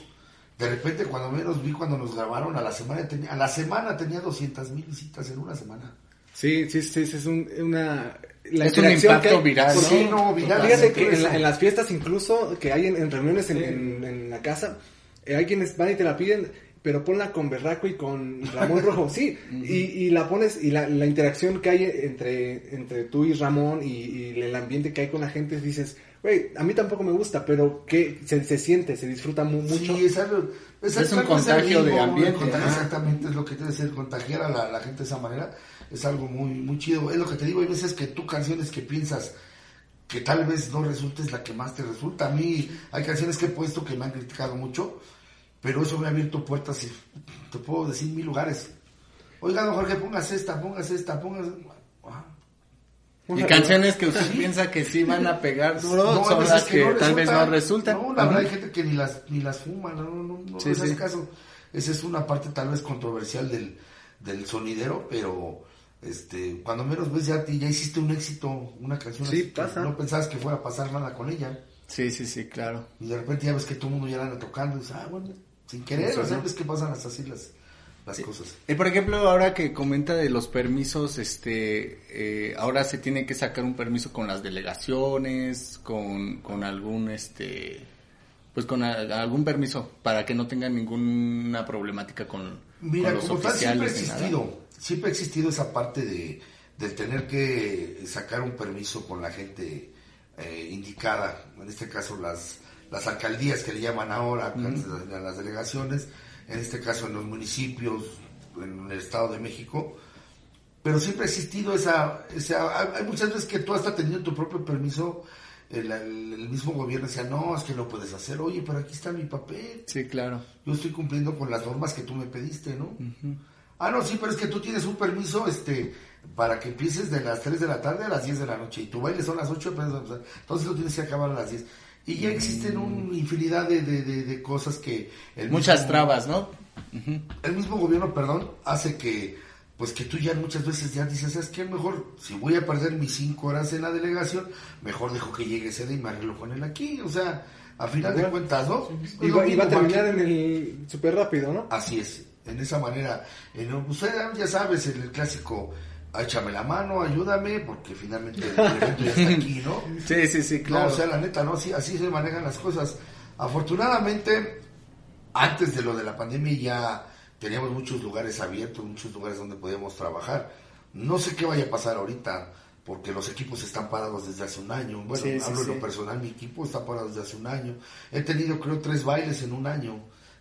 De repente, cuando menos vi cuando nos grabaron, a la semana tenía, a la semana tenía 200 mil visitas en una semana. Sí, sí, sí, es un- una... La Es un impacto que hay- viral, Pues ¿no? sí, no, viral, Fíjate que en, la- en las fiestas incluso que hay en, en reuniones en, en- en la casa, eh, hay quienes van y te la piden, pero ponla con Berraco y con Ramón Rojo, sí, y, y la pones, y la, la interacción que hay entre, entre tú y Ramón y, y el ambiente que hay con la gente, dices, güey, a mí tampoco me gusta, pero que se, se siente, se disfruta mu- mucho. Sí, es algo. Es un algo contagio de ambiente, contagio, exactamente, es lo que debe ser, contagiar a la, la gente de esa manera. Es algo muy, muy chido. Es lo que te digo, hay veces que tú canciones que piensas que tal vez no resultes la que más te resulta. A mí hay canciones que he puesto que me han criticado mucho, pero eso me ha abierto puertas y te puedo decir mil lugares. Oiga, don Jorge, pongas esta, pongas esta, pongas... Ah, Y canciones que usted piensa que sí van a pegar duro No, son las que, no tal vez no resultan. No, la verdad hay gente que ni las, ni las fuma, no, no, no, no Sí, hace sí. caso. Esa es una parte tal vez controversial del, del sonidero, pero este, cuando menos ves ya a ti, ya hiciste un éxito, una canción Sí, así que pasa. no pensabas que fuera a pasar nada con ella, Sí, sí, sí, claro. y de repente ya ves que todo el mundo ya la anda tocando, y dices, ah, bueno, sin querer, o sea, es que pasan hasta así las, las cosas. Y por ejemplo, ahora que comenta de los permisos, este, eh, ahora se tiene que sacar un permiso con las delegaciones, con, con algún, este, pues con a- algún permiso para que no tengan ninguna problemática con, Mira, con los como tal, siempre ha oficiales. nada. existido, siempre ha existido esa parte de, del tener que sacar un permiso con la gente eh, indicada, en este caso las, las alcaldías que le llaman ahora, a las delegaciones, en este caso en los municipios, en el Estado de México, pero siempre ha existido esa, esa hay, muchas veces que tú hasta teniendo tu propio permiso, el, mismo gobierno decía, no, es que no puedes hacer, oye, pero aquí está mi papel, Sí, claro. yo estoy cumpliendo con las normas que tú me pediste, ¿no? Ah, no, sí, pero es que tú tienes un permiso, este, para que empieces de las 3 de la tarde a las 10 de la noche, y tu baile son las 8, pero, o sea, entonces lo tienes que acabar a las 10. Y ya existen una infinidad de, de, de- de cosas que... El Muchas mismo- trabas, ¿no? El mismo gobierno, perdón, hace que, pues que tú ya muchas veces ya dices, ¿sabes qué? Mejor, si voy a perder mis 5 horas en la delegación, mejor dejo que llegue ese día y me arreglo con él aquí, o sea, a final de cuentas, ¿no? Y va, y va a terminar en el súper rápido, ¿no? Así es, en esa manera. En, usted ya sabes, en el clásico, échame la mano, ayúdame, porque finalmente el evento ya está aquí, ¿no? Sí, sí, sí, claro. No, o sea, la neta, ¿no? Así, así se manejan las cosas. Afortunadamente, antes de lo de la pandemia ya teníamos muchos lugares abiertos, muchos lugares donde podíamos trabajar. No sé qué vaya a pasar ahorita, porque los equipos están parados desde hace un año. Bueno, Sí, sí, hablo en sí. lo personal, mi equipo está parado desde hace un año. He tenido, creo, tres bailes en un año.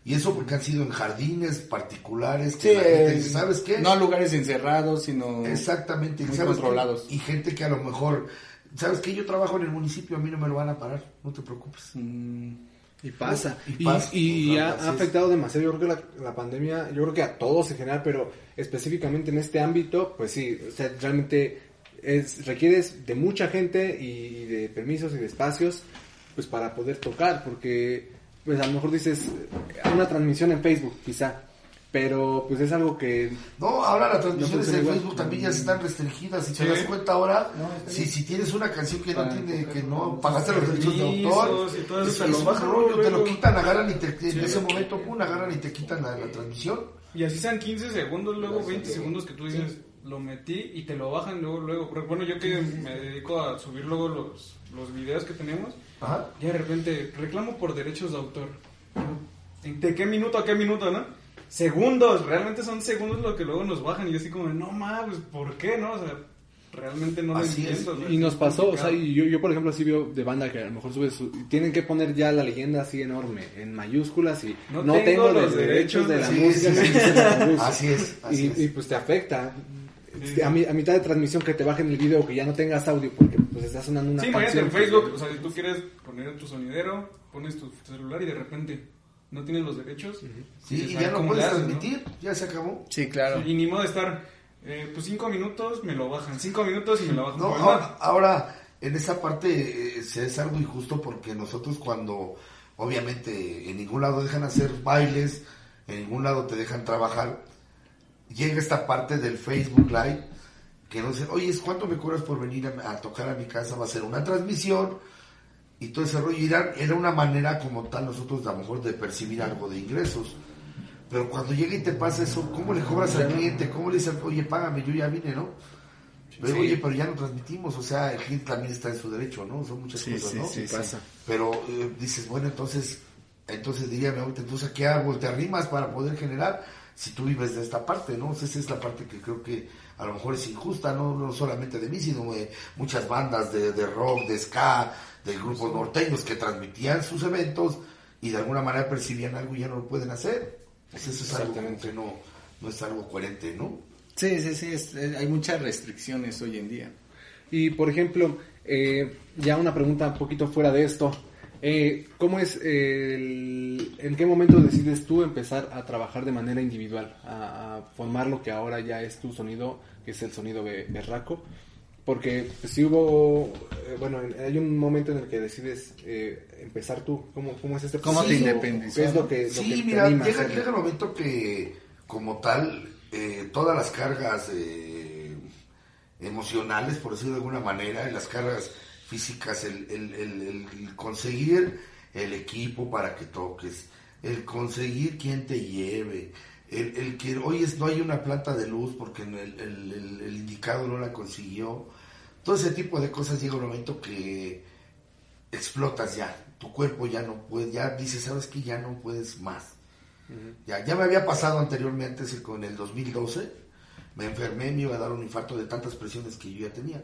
Y eso porque han sido en jardines particulares. Que Sí, la gente dice, ¿sabes qué? No lugares encerrados, sino... Exactamente, Muy ¿sabes qué? controlados. Y gente que a lo mejor, ¿sabes qué? Yo trabajo en el municipio, a mí no me lo van a parar, no te preocupes. Mm, Y pasa. Y Y, pasa. y ha, afectado demasiado. Yo creo que la, la pandemia, yo creo que a todos en general, pero específicamente en este ámbito, pues sí, o sea, realmente es, requieres de mucha gente y de permisos y de espacios, pues para poder tocar, porque pues a lo mejor dices una transmisión en Facebook, quizá, pero pues es algo que No, ahora las transmisiones funciona en igual. Facebook también ya están restringidas. Si Sí. te das cuenta ahora, No, si, si tienes una canción que no Para tiene, que no pagaste los derechos de autor, y todo eso, es, te lo bajan rollo, te lo quitan, agarran y te, en Sí. ese momento, pum, agarran y te quitan la, la transmisión. Y así sean 15 segundos, luego 20 segundos que tú dices, lo metí y te lo bajan luego, luego. Bueno, yo que me dedico a subir luego los, los videos que tenemos, Ajá. ya de repente reclamo por derechos de autor. ¿En- ¿De qué minuto a qué minuto, no? Segundos, realmente son segundos lo que luego nos bajan y yo así como, no mames, ¿por qué, no? O sea, realmente no lo Así entiendo. ¿no? Y nos pasó, o sea, y yo, yo por ejemplo así veo de banda que a lo mejor sube su... Tienen que poner ya la leyenda así enorme, en mayúsculas y No no, tengo tengo, los los derechos de la Sí, música. sí, sí. la. Así es, así y, es. y, pues te afecta. A, mi- a mitad de transmisión que te bajen el video que ya no tengas audio porque pues está sonando una Sí, imagínate canción. en Facebook, o sea, si tú quieres poner tu sonidero, pones tu celular y de repente no tienes los derechos. Sí, dices, y "Ay, ya no ¿cómo le puedes haces, no?". transmitir, ya se acabó. Sí, claro. Y ni modo de estar, eh, pues cinco minutos me lo bajan, cinco minutos y me lo bajan. No, Pues, ahora, ahora, en esa parte eh, se es algo injusto porque nosotros cuando, obviamente, en ningún lado dejan hacer bailes, en ningún lado te dejan trabajar, llega esta parte del Facebook Live que nos dice, oye, ¿cuánto me cobras por venir a, a tocar a mi casa? Va a ser una transmisión y todo ese rollo. Y era, era una manera como tal nosotros a lo mejor de percibir algo de ingresos. Pero cuando llega y te pasa eso, ¿cómo le cobras al cliente? ¿Cómo le dices, oye, págame, yo ya vine, ¿no? Pero, Sí. Oye, pero ya no transmitimos, o sea, el cliente también está en su derecho, ¿no? Son muchas Sí, cosas, ¿no? sí, sí. pasa. Pero eh, dices, bueno, entonces, entonces diría mi abuelita, entonces, ¿a ¿qué hago? ¿Te arrimas para poder generar? Si tú vives de esta parte, ¿no? Entonces, esa es la parte que creo que a lo mejor es injusta, no, no solamente de mí, sino de muchas bandas de, de rock, de ska, de grupos norteños que transmitían sus eventos y de alguna manera percibían algo y ya no lo pueden hacer. Pues eso es algo que no, no es algo coherente, ¿no? Sí, sí, sí, es- eh, hay muchas restricciones hoy en día. Y por ejemplo, eh, ya una pregunta un poquito fuera de esto. Eh, ¿Cómo es el, en qué momento decides tú empezar a trabajar de manera individual, a, a formar lo que ahora ya es tu sonido, que es el sonido be- berraco? Porque pues, si hubo, eh, bueno, en- hay un momento en el que decides eh, empezar tú. ¿Cómo, cómo es este ¿Cómo te proceso? independizó, ¿Qué es lo no? que, lo que Sí, te mira, llega, llega el momento que, como tal, eh, todas las cargas eh, emocionales, por decirlo de alguna manera, y las cargas físicas, el, el- el- el conseguir el equipo para que toques, el conseguir quien te lleve, el, el que hoy es, no hay una planta de luz porque el, indicado no la consiguió. Todo ese tipo de cosas llega un momento que explotas ya, tu cuerpo ya no puede, ya dices, sabes que ya no puedes más. Ya, ya me había pasado anteriormente, con el 2012, me enfermé, me iba a dar un infarto de tantas presiones que yo ya tenía.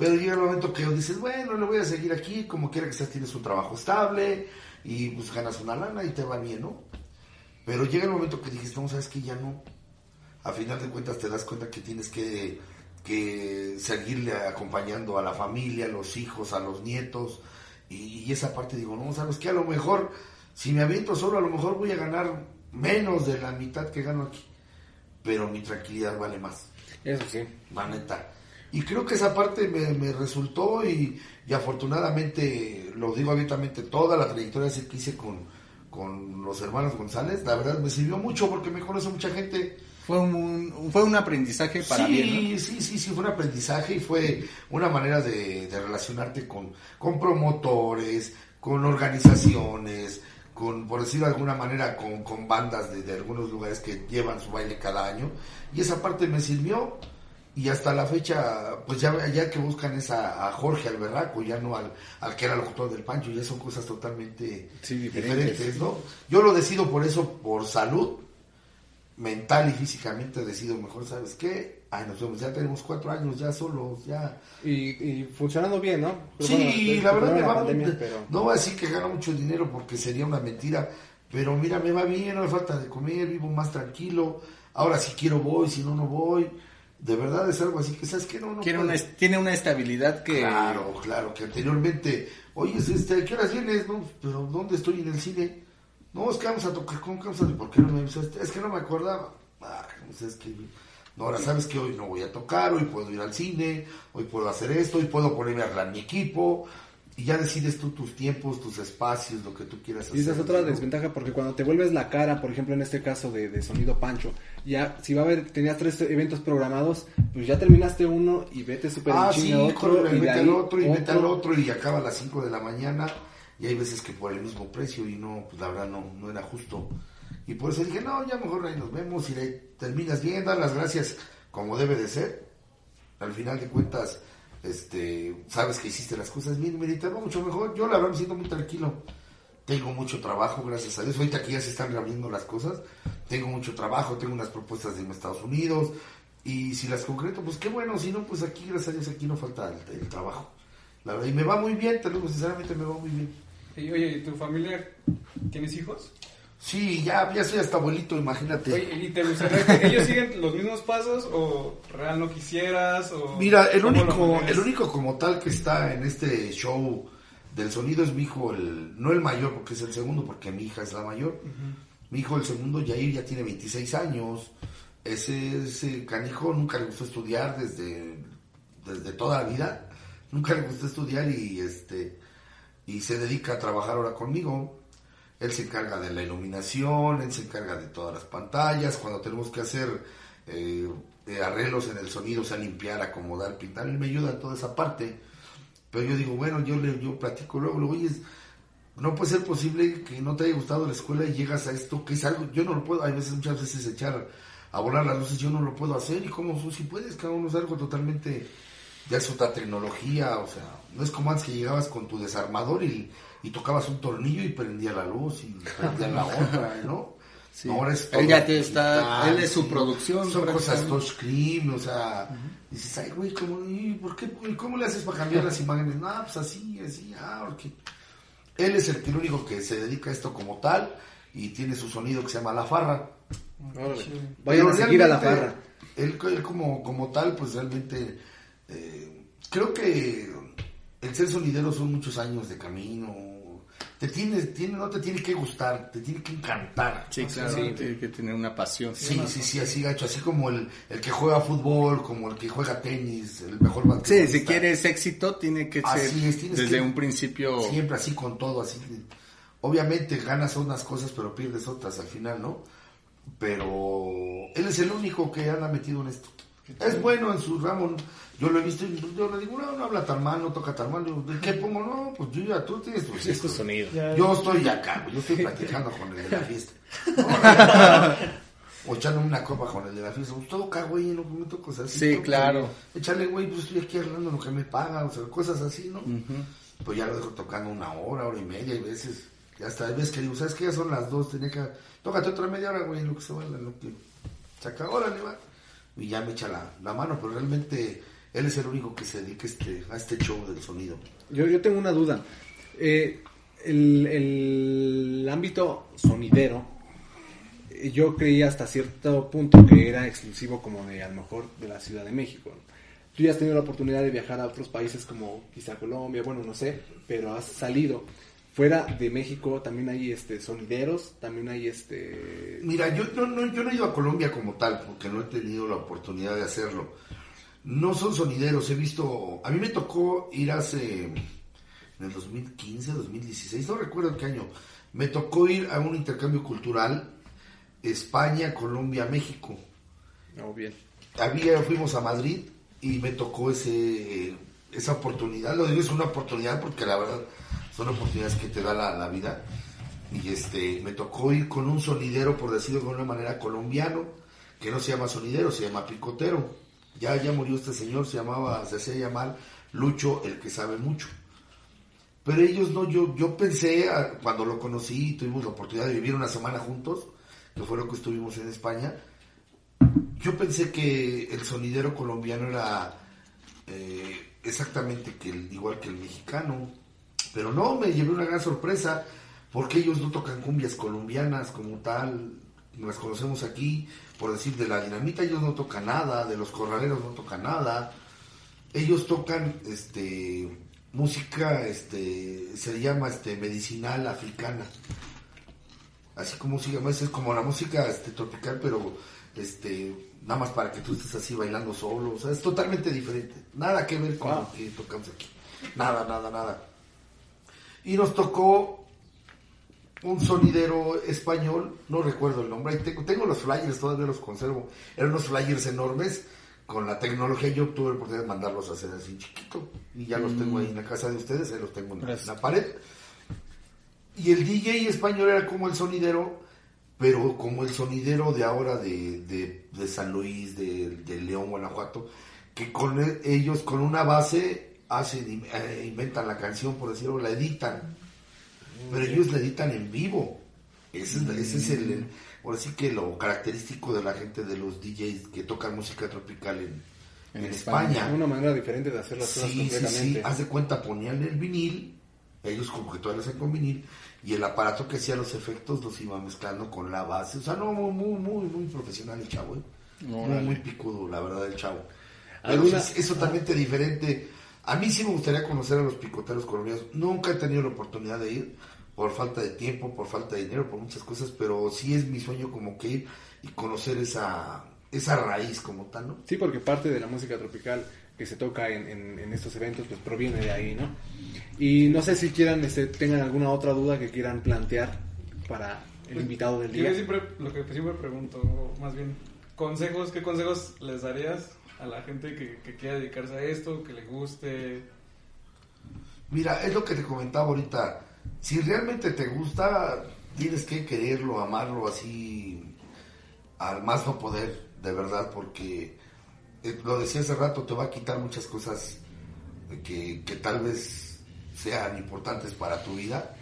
Pero llega el momento que dices, bueno, le voy a seguir aquí, como quiera que estés, tienes un trabajo estable y pues ganas una lana y te va bien, ¿no? Pero llega el momento que dices, no, sabes que ya no. A final de cuentas te das cuenta que tienes que, que seguirle acompañando a la familia, a los hijos, a los nietos. Y, y esa parte digo, no, sabes que a lo mejor, si me aviento solo, a lo mejor voy a ganar menos de la mitad que gano aquí. Pero mi tranquilidad vale más Eso sí. la neta. Y creo que esa parte me, me resultó y, y afortunadamente, lo digo abiertamente, toda la trayectoria que hice con, con los hermanos González, la verdad me sirvió mucho porque me conoce mucha gente. Fue un, fue un aprendizaje para sí, bien, ¿no? sí, sí, sí, fue un aprendizaje y fue una manera de, de relacionarte con, con promotores, con organizaciones, con, por decirlo de alguna manera, con, con bandas de, de algunos lugares que llevan su baile cada año. Y esa parte me sirvió. Y hasta la fecha, pues ya, ya que buscan es a, a Jorge Alberraco, ya no al, al que era locutor del Pancho, ya son cosas totalmente Sí, diferentes. diferentes, ¿no? Yo lo decido por eso, por salud mental y físicamente, decido mejor, ¿sabes qué? Ay, nos vemos, ya tenemos cuatro años ya solos, ya. Y, y funcionando bien, ¿no? Pero Sí, bueno, la verdad me va pandemia, pero... No voy a decir que gano mucho dinero porque sería una mentira, pero mira, me va bien, no me falta de comer, vivo más tranquilo. Ahora si quiero voy, si no, no voy. De verdad es algo así que, ¿sabes qué? No, no Tiene una, tiene una estabilidad que... Claro, claro, que anteriormente, oye, este, ¿a qué horas vienes? No, pero ¿dónde estoy en el cine? No, es que vamos a tocar, ¿cómo que vamos a ¿Por qué no me avisaste? Es que no me acordaba. Ah, pues es que... No, ahora sabes que hoy no voy a tocar, hoy puedo ir al cine, hoy puedo hacer esto, hoy puedo ponerme a arreglar mi equipo. Y ya decides tú tus tiempos, tus espacios, lo que tú quieras hacer. Y esa es otra ¿no? desventaja porque cuando te vuelves la cara, por ejemplo en este caso de, de Sonido Pancho, ya si va a haber, tenías tres eventos programados, pues ya terminaste uno y vete súper Ah, sí, otro y vete al otro y vete al otro y acaba a las 5 de la mañana y hay veces que por el mismo precio y no, pues la verdad no, no era justo. Y por eso dije, no, ya mejor ahí nos vemos y ahí terminas bien, dar las gracias como debe de ser. Al final de cuentas, este, sabes que hiciste las cosas bien, mira, y te mucho mejor. Yo la verdad me siento muy tranquilo. Tengo mucho trabajo, gracias a Dios. Ahorita que ya se están reabriendo las cosas, tengo mucho trabajo, tengo unas propuestas de Estados Unidos. Y si las concreto, pues qué bueno, si no, pues aquí, gracias a Dios, aquí no falta el, el trabajo. La verdad, y me va muy bien, te lo digo sinceramente, me va muy bien. Y, oye, ¿y tu familia tienes hijos? Sí, ya, ya soy hasta abuelito, imagínate. Oye, ¿y te gustaría que ellos siguen los mismos pasos o real no quisieras? O Mira, el único, el único como tal que está en este show del sonido es mi hijo, el, no el mayor porque es el segundo, porque mi hija es la mayor. Mi hijo, el segundo, Yair, ya tiene 26 años. Ese, ese canijo nunca le gustó estudiar desde, desde toda la vida. Nunca le gustó estudiar y este y se dedica a trabajar ahora conmigo. Él se encarga de la iluminación, él se encarga de todas las pantallas. Cuando tenemos que hacer eh, eh, arreglos en el sonido, o sea, limpiar, acomodar, pintar, él me ayuda en toda esa parte. Pero yo digo, bueno, yo le yo platico luego, luego, oye, no puede ser posible que no te haya gustado la escuela y llegas a esto, que es algo, yo no lo puedo, hay veces, muchas veces echar a volar las luces, yo no lo puedo hacer, y como tú si puedes, cada uno es algo totalmente, ya es otra tecnología, o sea, no es como antes que llegabas con tu desarmador y, y tocabas un tornillo y prendía la luz y prendía la otra, ¿no? Sí. No, ahora es Él todo ya te está- digital, él es su producción, Son cosas touchscreen, o sea, dices, ay, güey, ¿cómo, por qué, ¿cómo le haces para cambiar las imágenes? No, pues así, así, ah, porque... Él es el, el único que se dedica a esto como tal y tiene su sonido que se llama La Farra. Vayan a seguir a la farra. Él, él como, como tal, pues realmente eh, creo que el ser sonidero son muchos años de camino. Te tiene, tiene, no te tiene que gustar, te tiene que encantar. Sí, claro, Sí. tiene que tener una pasión. Sí, sí, sí, así gacho, así como el, el que juega fútbol, como el que juega tenis, el mejor Sí, si quieres éxito, tiene que Así ser es, desde que- un principio. Siempre así con todo, así. Obviamente ganas unas cosas, pero pierdes otras al final, ¿no? Pero él es el único que anda metido en esto. Es bueno en su ramo. Yo lo he visto y yo le digo, no, no habla tan mal, no toca tan mal. Digo, ¿De qué pongo? No, pues yo ya, tú tienes tu Es tu sonido. Ya- Yo estoy acá, güey, yo estoy platicando con el de la fiesta. O echándome una copa con el de la fiesta. Pues toca, güey, no me meto cosas así. Sí, claro. güey. Échale, güey, pues estoy aquí hablando lo que me paga, o sea, cosas así, ¿no? Pues ya lo dejo tocando una hora, hora y media, y veces. Ya hasta hay veces que digo, ¿sabes qué? Ya son las dos, tenía que. Tócate otra media hora, güey, lo que se vaya, lo que. Saca, órale, va. Y ya me echa la, la mano, pero realmente él es el único que se dedica este, a este show del sonido. Yo, yo tengo una duda. Eh, el, el ámbito sonidero, eh, yo creía hasta cierto punto que era exclusivo como de a lo mejor de la Ciudad de México. Tú ya has tenido la oportunidad de viajar a otros países como quizá Colombia, bueno, no sé, pero has salido. Fuera de México también hay este sonideros, también hay este... Mira, yo no, no, yo no he ido a Colombia como tal, porque no he tenido la oportunidad de hacerlo. No son sonideros, he visto, a mí me tocó ir hace, en el 2015, 2016, no recuerdo qué año, me tocó ir a un intercambio cultural, España, Colombia, México. No, bien. Había, fuimos a Madrid y me tocó ese, esa oportunidad, lo digo es una oportunidad porque la verdad son oportunidades que te da la, la vida. Y este, me tocó ir con un sonidero, por decirlo de alguna manera, colombiano, que no se llama sonidero, se llama picotero. Ya, ya murió este señor, se llamaba, se hacía llamar Lucho, el que sabe mucho. Pero ellos no, yo, yo pensé, cuando lo conocí y tuvimos la oportunidad de vivir una semana juntos, que fue lo que estuvimos en España, yo pensé que el sonidero colombiano era eh, exactamente que igual que el mexicano, pero no, me llevé una gran sorpresa, porque ellos no tocan cumbias colombianas como tal, las conocemos aquí, por decir de la dinamita ellos no tocan nada, de los corraleros no tocan nada, ellos tocan este música este se llama este medicinal africana. Así como se llama es como la música este tropical pero este nada más para que tú estés así bailando solo. O sea es totalmente diferente. Nada que ver con Wow. lo que tocamos aquí. Nada nada nada. Y nos tocó un sonidero español, no recuerdo el nombre, tengo, tengo los flyers, todavía los conservo, eran unos flyers enormes, con la tecnología yo tuve la oportunidad de mandarlos a hacer así chiquito, y ya los tengo ahí en la casa de ustedes, ahí los tengo en la, en la pared. Y el DJ español era como el sonidero, pero como el sonidero de ahora de, de, de San Luis, de, de León, Guanajuato, que con e- ellos, con una base, hacen, eh, inventan la canción, por decirlo, la editan pero ellos la editan en vivo. Ese es, ese es el, el- ahora sí que lo característico de la gente de los DJs que tocan música tropical en, En en España. España. Una manera diferente de hacer las cosas Sí, sí, sí. completamente. Haz de cuenta, ponían el vinil, ellos como que todavía lo hacen con vinil, y el aparato que hacía los efectos los iba mezclando con la base. O sea, no, muy, muy, muy, muy profesional el chavo, ¿eh? Muy, Órale. muy picudo, la verdad, el chavo. Pero ¿Alguna- sí, es, es totalmente diferente. A mí sí me gustaría conocer a los picoteros colombianos. Nunca he tenido la oportunidad de ir, por falta de tiempo, por falta de dinero, por muchas cosas, pero sí es mi sueño como que ir y conocer esa, esa raíz como tal, ¿no? Sí, porque parte de la música tropical que se toca en, en- en estos eventos pues proviene de ahí, ¿no? Y no sé si quieran, este, tengan alguna otra duda que quieran plantear para el Pues, invitado del Yo día. siempre, lo que siempre pregunto, más bien, consejos, ¿qué consejos les darías a la gente que, que quiera dedicarse a esto, que le guste? Mira, es lo que te comentaba ahorita. Si realmente te gusta, tienes que quererlo, amarlo así al más no poder, de verdad, porque eh, lo decía hace rato, te va a quitar muchas cosas que, que tal vez sean importantes para tu vida.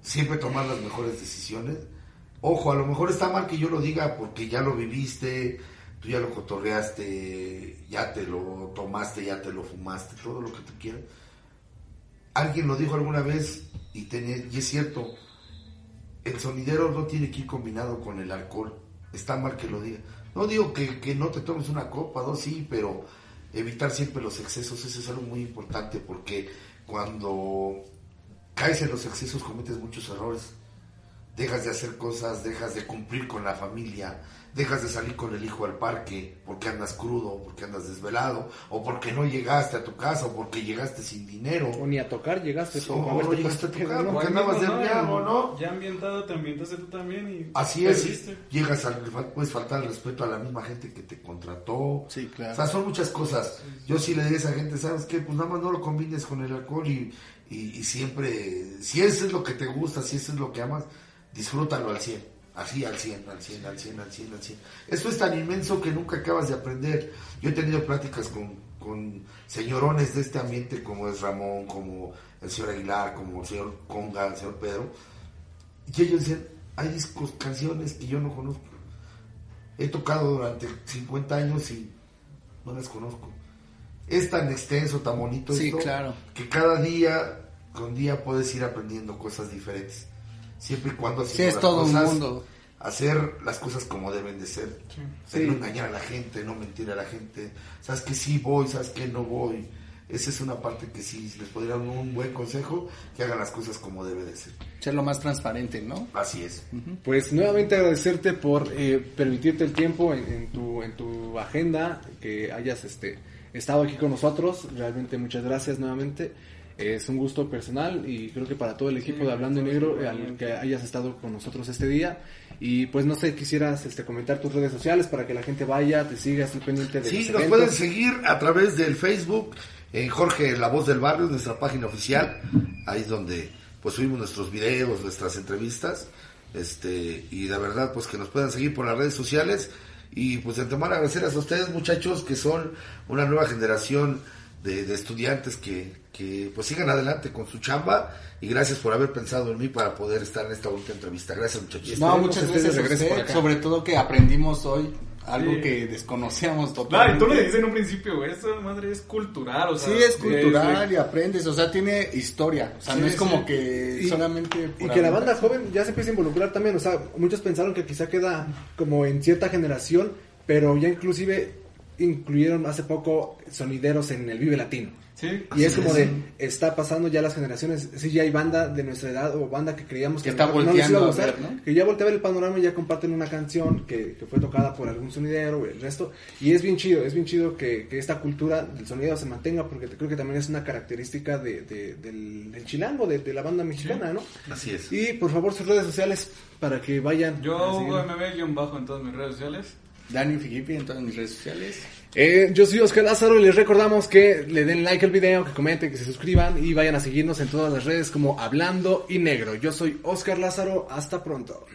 Siempre tomar las mejores decisiones. Ojo, a lo mejor está mal que yo lo diga porque ya lo viviste, tú ya lo cotorreaste, ya te lo tomaste, ya te lo fumaste, todo lo que tú quieras alguien lo dijo alguna vez y, y es cierto, el sonidero no tiene que ir combinado con el alcohol. Está mal que lo diga. No digo que, que no te tomes una copa, dos sí, pero evitar siempre los excesos, eso es algo muy importante porque cuando caes en los excesos cometes muchos errores. dejas de hacer cosas, dejas de cumplir con la familia, dejas de salir con el hijo al parque porque andas crudo, porque andas desvelado, o porque no llegaste a tu casa, o porque llegaste sin dinero. O ni a tocar llegaste. Sí, por o no llegaste a tocar, ¿no? porque andabas de briago, ¿no? Ya ambientado, te ambientaste tú también y... Así es, llegas al, puedes faltar el respeto a la misma gente que te contrató. Sí, claro. O sea, son muchas cosas. Yo sí le diría a esa gente, ¿sabes qué? Pues nada más no lo combines con el alcohol y, y, y siempre, si eso es lo que te gusta, si eso es lo que amas, disfrútalo al 100. Así, al 100, al 100, al 100, al 100, al 100. Esto es tan inmenso que nunca acabas de aprender. Yo he tenido pláticas con, con señorones de este ambiente como es Ramón, como el señor Aguilar, como el señor Conga, el señor Pedro. Y ellos dicen, hay discos, canciones que yo no conozco. He tocado durante 50 años y no las conozco. Es tan extenso, tan bonito Sí, esto, claro. que cada día con día puedes ir aprendiendo cosas diferentes. Siempre y cuando Sí, es todo un cosas, mundo. Hacer las cosas como deben de ser. Sí. No engañar a la gente, no mentir a la gente. Sabes que sí voy, sabes que no voy. Esa es una parte que sí les podría dar un buen consejo, que hagan las cosas como debe de ser. Ser lo más transparente, ¿no? Así es. Pues nuevamente agradecerte por eh, permitirte el tiempo en, en tu, en tu agenda, que hayas este, estado aquí con nosotros. Realmente muchas gracias nuevamente. Es un gusto personal y creo que para todo el equipo Sí, de Hablando en Negro, al que hayas estado con nosotros este día. Y pues no sé, quisieras este, comentar tus redes sociales para que la gente vaya, te siga, esté pendiente de Sí, los nos eventos. pueden seguir a través del Facebook, en Jorge La Voz del Barrio, nuestra página oficial. Ahí es donde pues subimos nuestros videos, nuestras entrevistas. Este, y la verdad, pues que nos puedan seguir por las redes sociales. Y pues de antemano agradecerles a ustedes, muchachos, que son una nueva generación de, de estudiantes que, que pues sigan adelante con su chamba. Y gracias por haber pensado en mí para poder estar en esta última entrevista. Gracias, muchachos. No, muchas gracias usted, sobre todo que aprendimos hoy algo Sí. que desconocíamos No, totalmente. y tú lo dijiste en un principio, güey, esta madre es cultural, o sea... Sí, es cultural y aprendes, o sea, tiene historia, o sea, Sí, no es sí. como que Y- solamente... Y que la banda joven ya se empieza a involucrar también, o sea, muchos pensaron que quizá queda como en cierta generación, pero ya inclusive incluyeron hace poco sonideros en el Vive Latino. Sí, Y es como es. de, está pasando ya las generaciones, sí ya hay banda de nuestra edad o banda que creíamos Que que, está no, no les iba a a gustar, ver, ¿no? que ya voltea a ver el panorama y ya comparten una canción que, que fue tocada por algún sonidero o el resto. Y es bien chido, es bien chido que, que esta cultura del sonido se mantenga porque creo que también es una característica de, de- del, del chilango, de, de la banda mexicana, ¿no? Así es. Y por favor sus redes sociales para que vayan. a Yo. Hugo MB-bajo en todas mis redes sociales. Dani Figipi en todas mis redes sociales. Eh, yo soy Oscar Lázaro y les recordamos que le den like al video, que comenten, que se suscriban y vayan a seguirnos en todas las redes como Hablando y Negro. Yo soy Oscar Lázaro, hasta pronto.